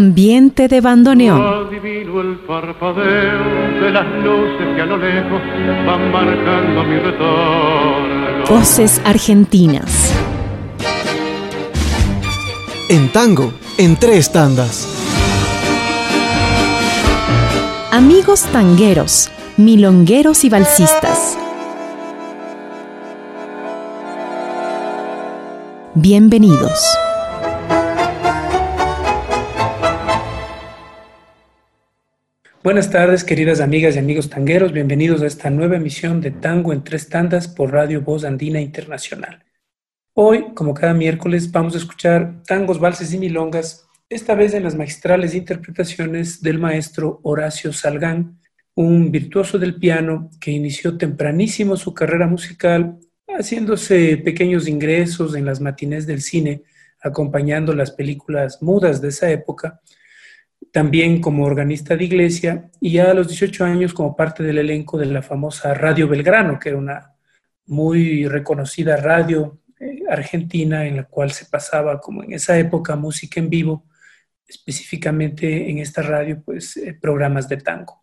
Ambiente de bandoneón. Adivino el parpadeo de las luces que a lo lejos van marcando mi retorno. Voces argentinas. En tango, en tres tandas. Amigos tangueros, milongueros y balsistas. Bienvenidos. Buenas tardes, queridas amigas y amigos tangueros. Bienvenidos a esta nueva emisión de Tango en tres tandas por Radio Voz Andina Internacional. Hoy, como cada miércoles, vamos a escuchar tangos, valses y milongas, esta vez en las magistrales interpretaciones del maestro Horacio Salgán, un virtuoso del piano que inició tempranísimo su carrera musical haciéndose pequeños ingresos en las matinés del cine, acompañando las películas mudas de esa época también como organista de iglesia y ya a los 18 años como parte del elenco de la famosa Radio Belgrano, que era una muy reconocida radio eh, argentina en la cual se pasaba como en esa época música en vivo, específicamente en esta radio pues eh, programas de tango.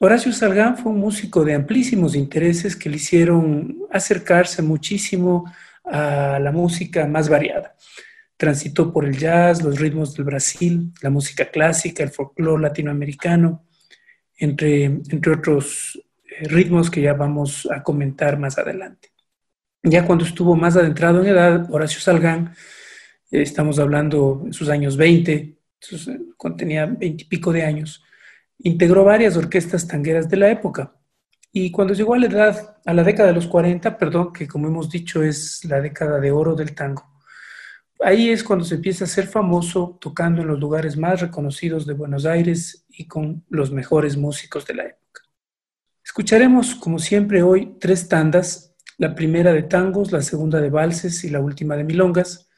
Horacio Salgán fue un músico de amplísimos intereses que le hicieron acercarse muchísimo a la música más variada. Transitó por el jazz, los ritmos del Brasil, la música clásica, el folclore latinoamericano, entre, entre otros eh, ritmos que ya vamos a comentar más adelante. Ya cuando estuvo más adentrado en edad, Horacio Salgán, eh, estamos hablando en sus años 20, eh, cuando tenía 20 y pico de años, integró varias orquestas tangueras de la época. Y cuando llegó a la edad, a la década de los 40, perdón, que como hemos dicho es la década de oro del tango, ahí es cuando se empieza a ser famoso tocando en los lugares más reconocidos de Buenos Aires y con los mejores músicos de la época. Escucharemos, como siempre hoy, tres tandas, la primera de tangos, la segunda de valses y la última de milongas.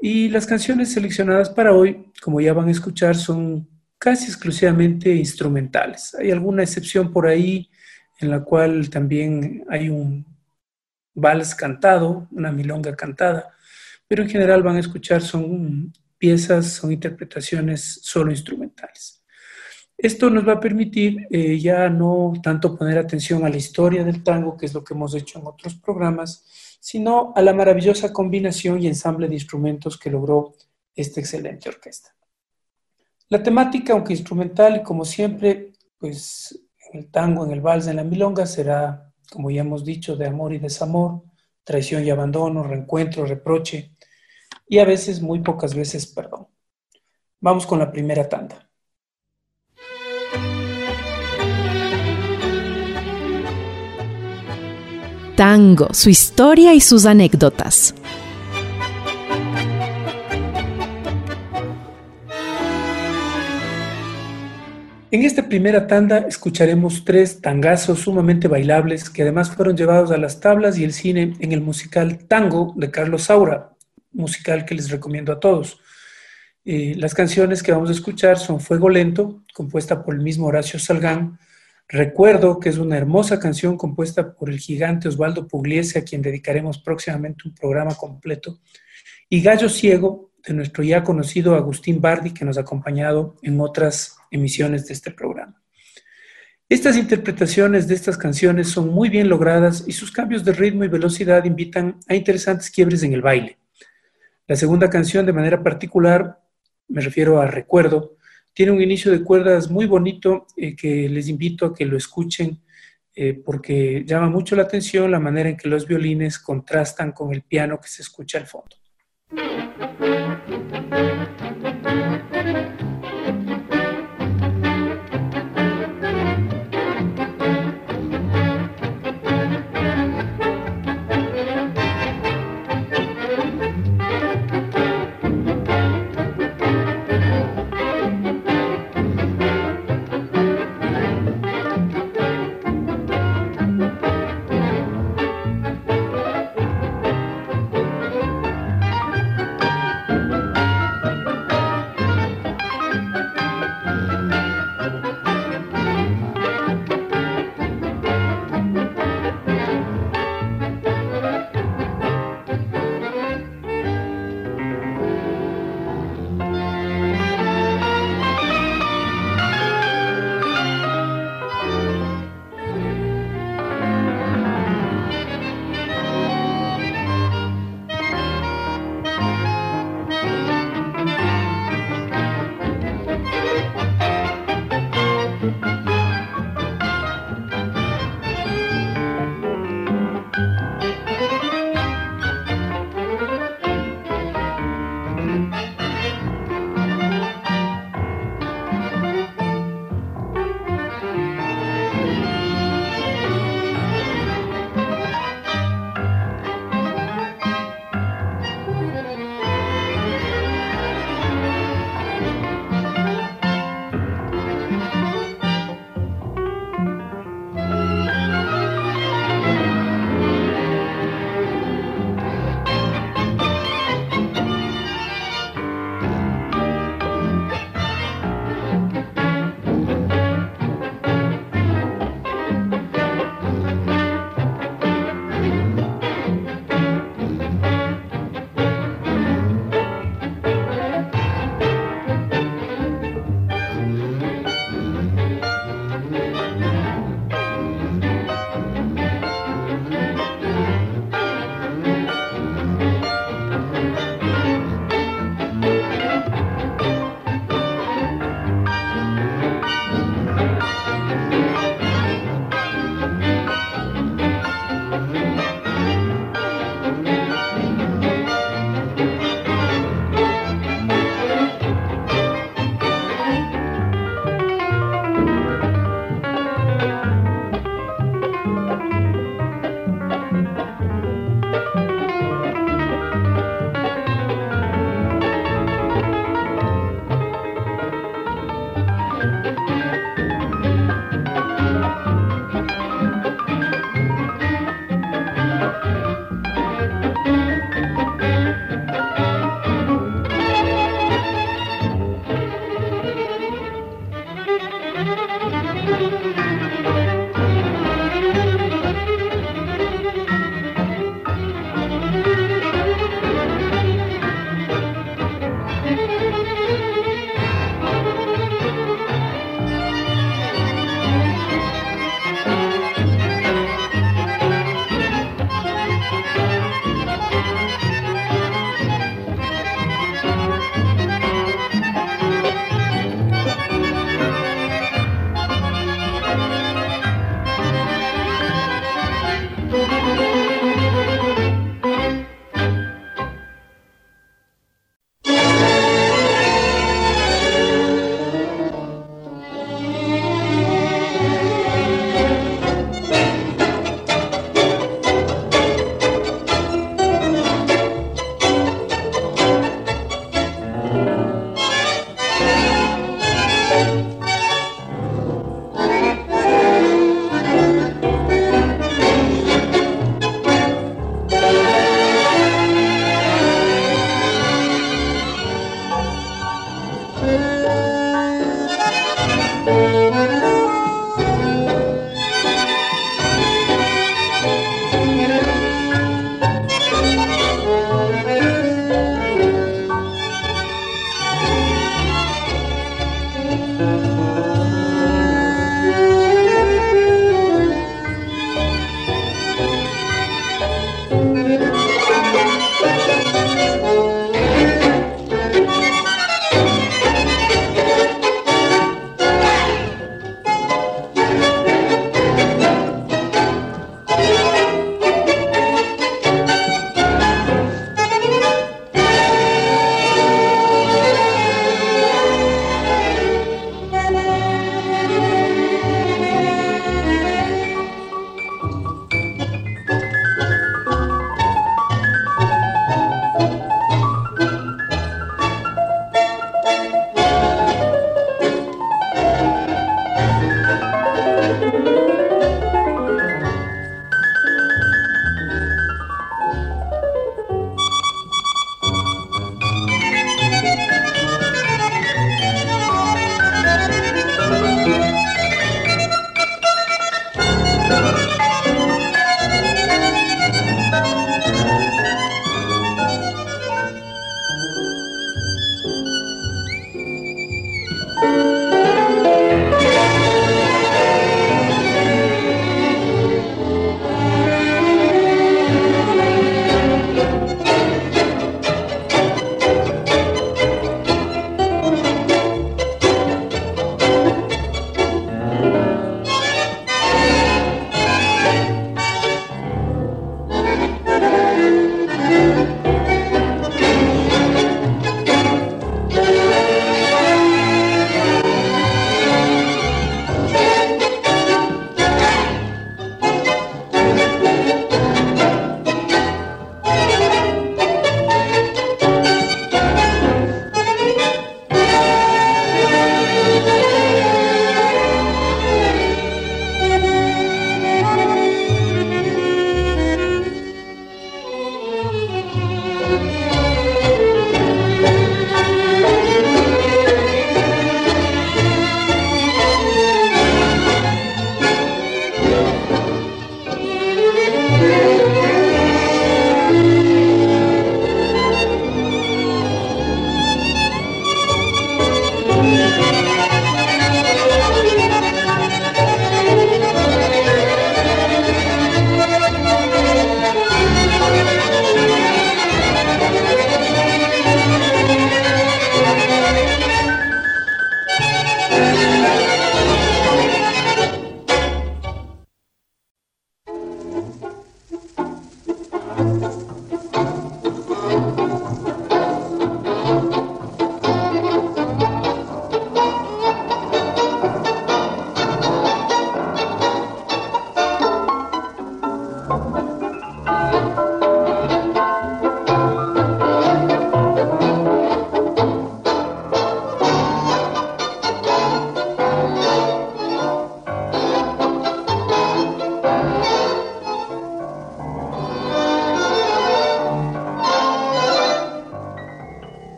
Y las canciones seleccionadas para hoy, como ya van a escuchar, son casi exclusivamente instrumentales. Hay alguna excepción por ahí en la cual también hay un vals cantado, una milonga cantada, pero en general van a escuchar son piezas, son interpretaciones solo instrumentales. Esto nos va a permitir eh, ya no tanto poner atención a la historia del tango, que es lo que hemos hecho en otros programas, sino a la maravillosa combinación y ensamble de instrumentos que logró esta excelente orquesta. La temática, aunque instrumental y como siempre, pues en el tango, en el vals, en la milonga, será, como ya hemos dicho, de amor y desamor, traición y abandono, reencuentro, reproche, y a veces, muy pocas veces, perdón. Vamos con la primera tanda. Tango, su historia y sus anécdotas. En esta primera tanda escucharemos tres tangazos sumamente bailables que además fueron llevados a las tablas y el cine en el musical Tango de Carlos Saura, musical que les recomiendo a todos. Eh, las canciones que vamos a escuchar son Fuego Lento, compuesta por el mismo Horacio Salgán, Recuerdo, que es una hermosa canción compuesta por el gigante Osvaldo Pugliese, a quien dedicaremos próximamente un programa completo, y Gallo Ciego, de nuestro ya conocido Agustín Bardi, que nos ha acompañado en otras emisiones de este programa. Estas interpretaciones de estas canciones son muy bien logradas y sus cambios de ritmo y velocidad invitan a interesantes quiebres en el baile. La segunda canción, de manera particular, me refiero a Recuerdo, tiene un inicio de cuerdas muy bonito eh, que les invito a que lo escuchen eh, porque llama mucho la atención la manera en que los violines contrastan con el piano que se escucha al fondo.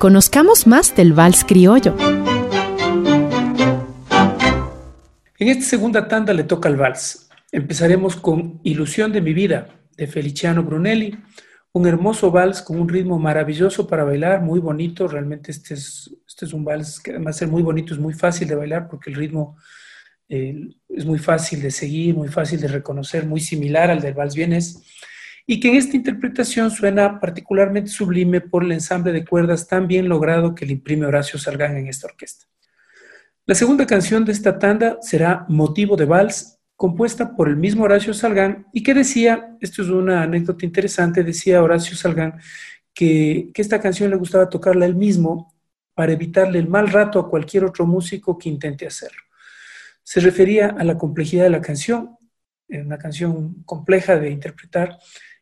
Conozcamos más del vals criollo. En esta segunda tanda le toca el vals. Empezaremos con Ilusión de mi vida, de Feliciano Brunelli, un hermoso vals con un ritmo maravilloso para bailar, muy bonito. Realmente este es, este es un vals que además de ser muy bonito, es muy fácil de bailar porque el ritmo eh, es muy fácil de seguir, muy fácil de reconocer, muy similar al del vals vienes. Y que en esta interpretación suena particularmente sublime por el ensamble de cuerdas tan bien logrado que le imprime Horacio Salgán en esta orquesta. La segunda canción de esta tanda será Motivo de Vals compuesta por el mismo Horacio Salgán y que decía, esto es una anécdota interesante, decía Horacio Salgán que, que esta canción le gustaba tocarla él mismo para evitarle el mal rato a cualquier otro músico que intente hacerlo. Se refería a la complejidad de la canción, una canción compleja de interpretar,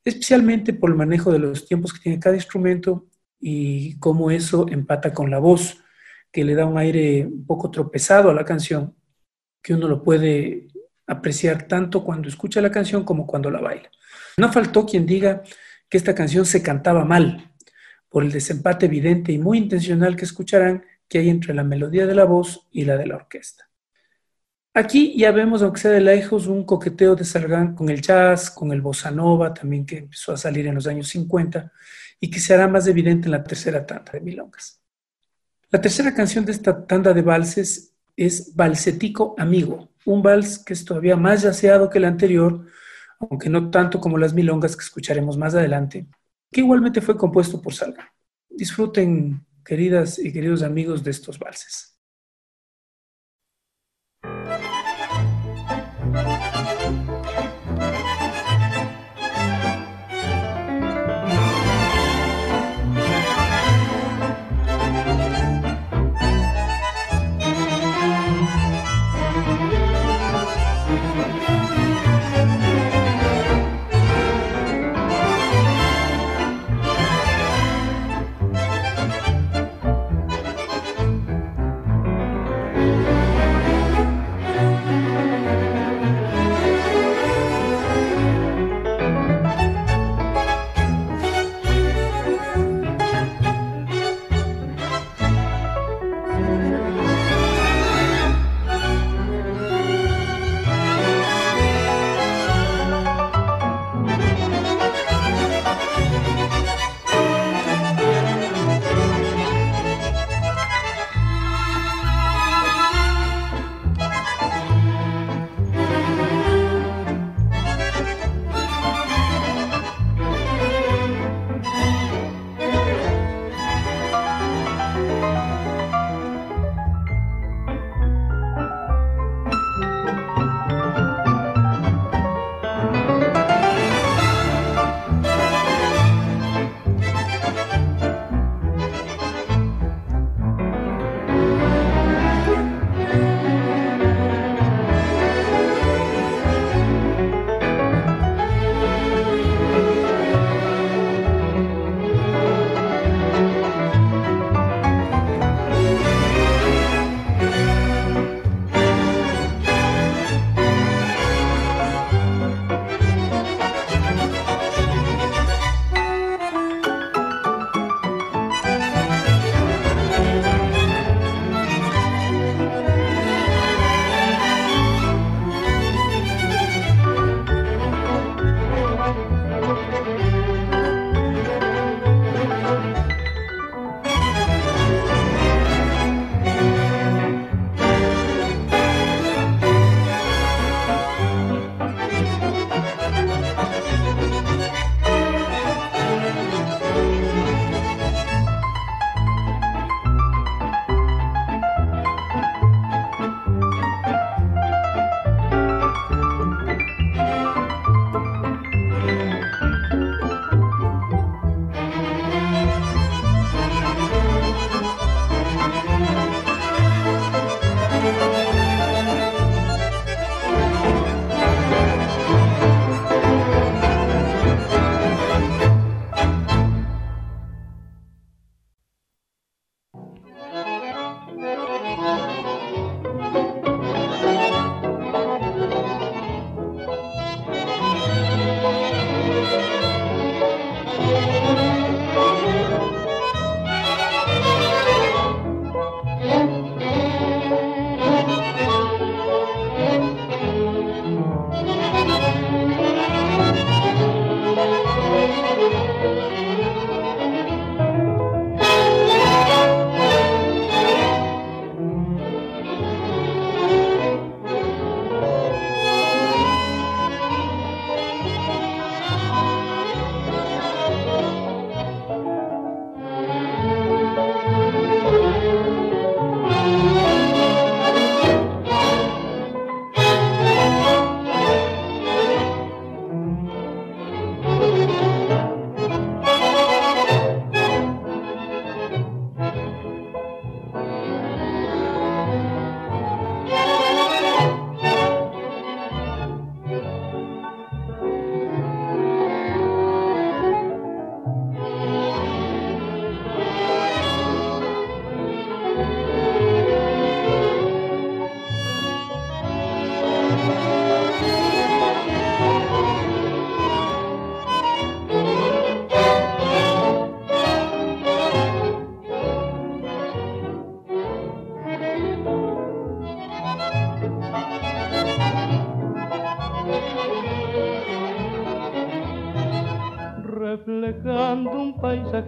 especialmente por el manejo de los tiempos que tiene cada instrumento y cómo eso empata con la voz, que le da un aire un poco tropezado a la canción, que uno lo puede apreciar tanto cuando escucha la canción como cuando la baila. No faltó quien diga que esta canción se cantaba mal, por el desempate evidente y muy intencional que escucharán que hay entre la melodía de la voz y la de la orquesta. Aquí ya vemos, aunque sea de lejos, un coqueteo de Salgán con el jazz, con el bossa nova, también que empezó a salir en los años 50 y que se hará más evidente en la tercera tanda de Milongas. La tercera canción de esta tanda de valses es Balsetico Amigo, un vals que es todavía más yaceado que el anterior, aunque no tanto como las milongas que escucharemos más adelante, que igualmente fue compuesto por Salga. Disfruten, queridas y queridos amigos, de estos valses.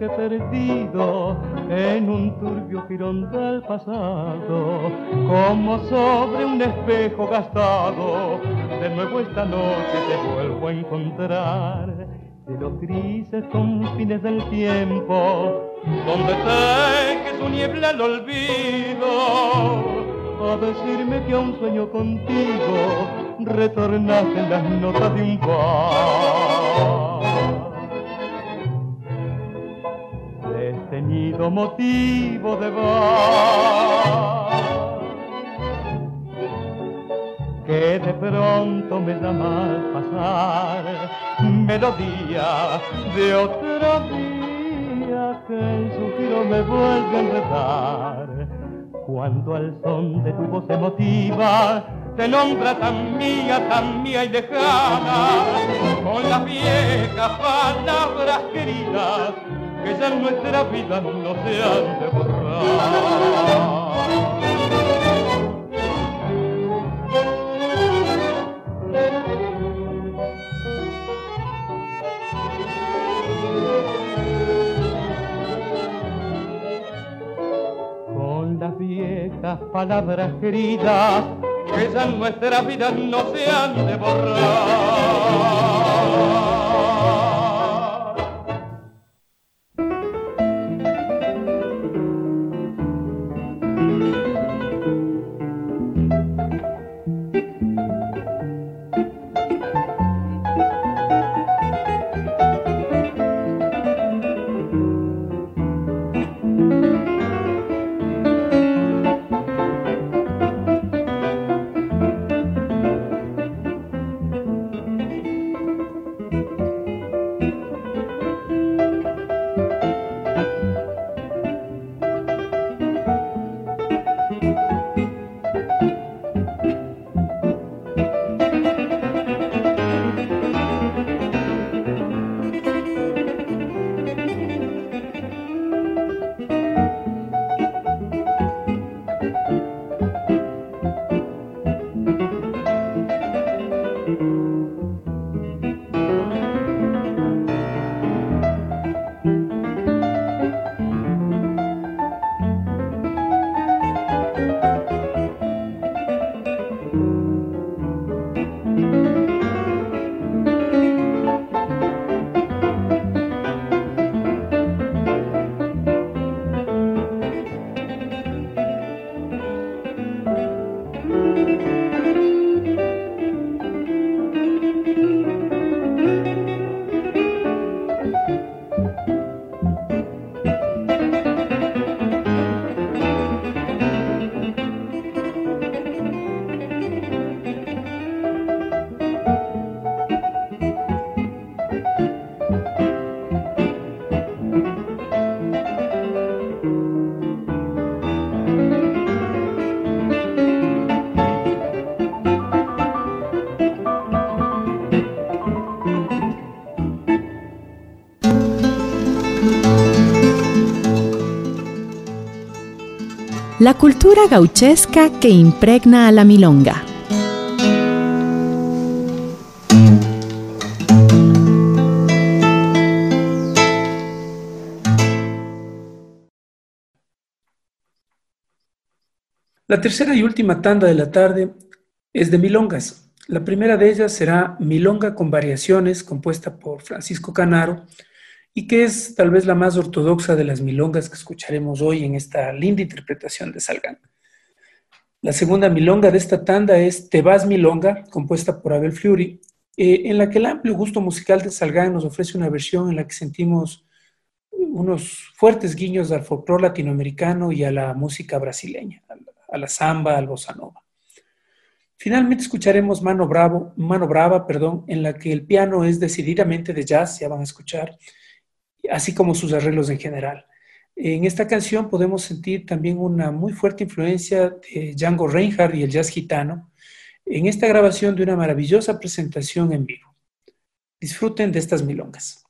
Paisaje perdido en un turbio jirón del pasado, como sobre un espejo gastado, de nuevo esta noche te vuelvo a encontrar de los grises confines del tiempo, donde que su niebla el olvido, a decirme que a un sueño contigo retornaste las notas de un par. Destenido motivo de bar que de pronto me da mal pasar, melodía de otro día que en su giro me vuelve a enredar. Cuando al son de tu voz emotiva te nombra tan mía, tan mía y lejana, con las viejas palabras queridas que ya en nuestra vida no se han de borrar. Con las viejas palabras queridas que ya en nuestra vida no se han de borrar. La cultura gauchesca que impregna a la milonga. La tercera y última tanda de la tarde es de milongas. La primera de ellas será Milonga con variaciones, compuesta por Francisco Canaro, y que es tal vez la más ortodoxa de las milongas que escucharemos hoy en esta linda interpretación de Salgán. La segunda milonga de esta tanda es Te vas milonga, compuesta por Abel Fleury, eh, en la que el amplio gusto musical de Salgán nos ofrece una versión en la que sentimos unos fuertes guiños al folclore latinoamericano y a la música brasileña, a la samba, al bossa nova. Finalmente escucharemos Mano, Bravo, Mano Brava, perdón, en la que el piano es decididamente de jazz, ya van a escuchar, así como sus arreglos en general. En esta canción podemos sentir también una muy fuerte influencia de Django Reinhardt y el jazz gitano en esta grabación de una maravillosa presentación en vivo. Disfruten de estas milongas.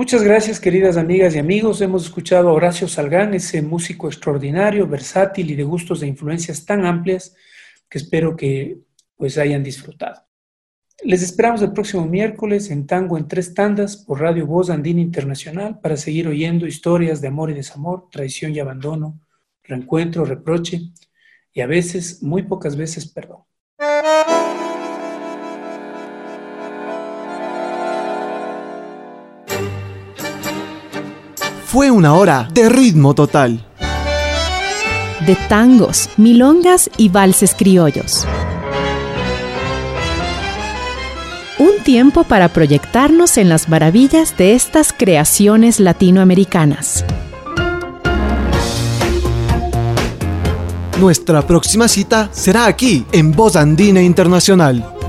Muchas gracias, queridas amigas y amigos. Hemos escuchado a Horacio Salgán, ese músico extraordinario, versátil y de gustos e influencias tan amplias que espero que pues hayan disfrutado. Les esperamos el próximo miércoles en Tango en tres tandas por Radio Voz Andina Internacional para seguir oyendo historias de amor y desamor, traición y abandono, reencuentro, reproche y a veces, muy pocas veces, perdón. Fue una hora de ritmo total. De tangos, milongas y valses criollos. Un tiempo para proyectarnos en las maravillas de estas creaciones latinoamericanas. Nuestra próxima cita será aquí, en Voz Andina Internacional.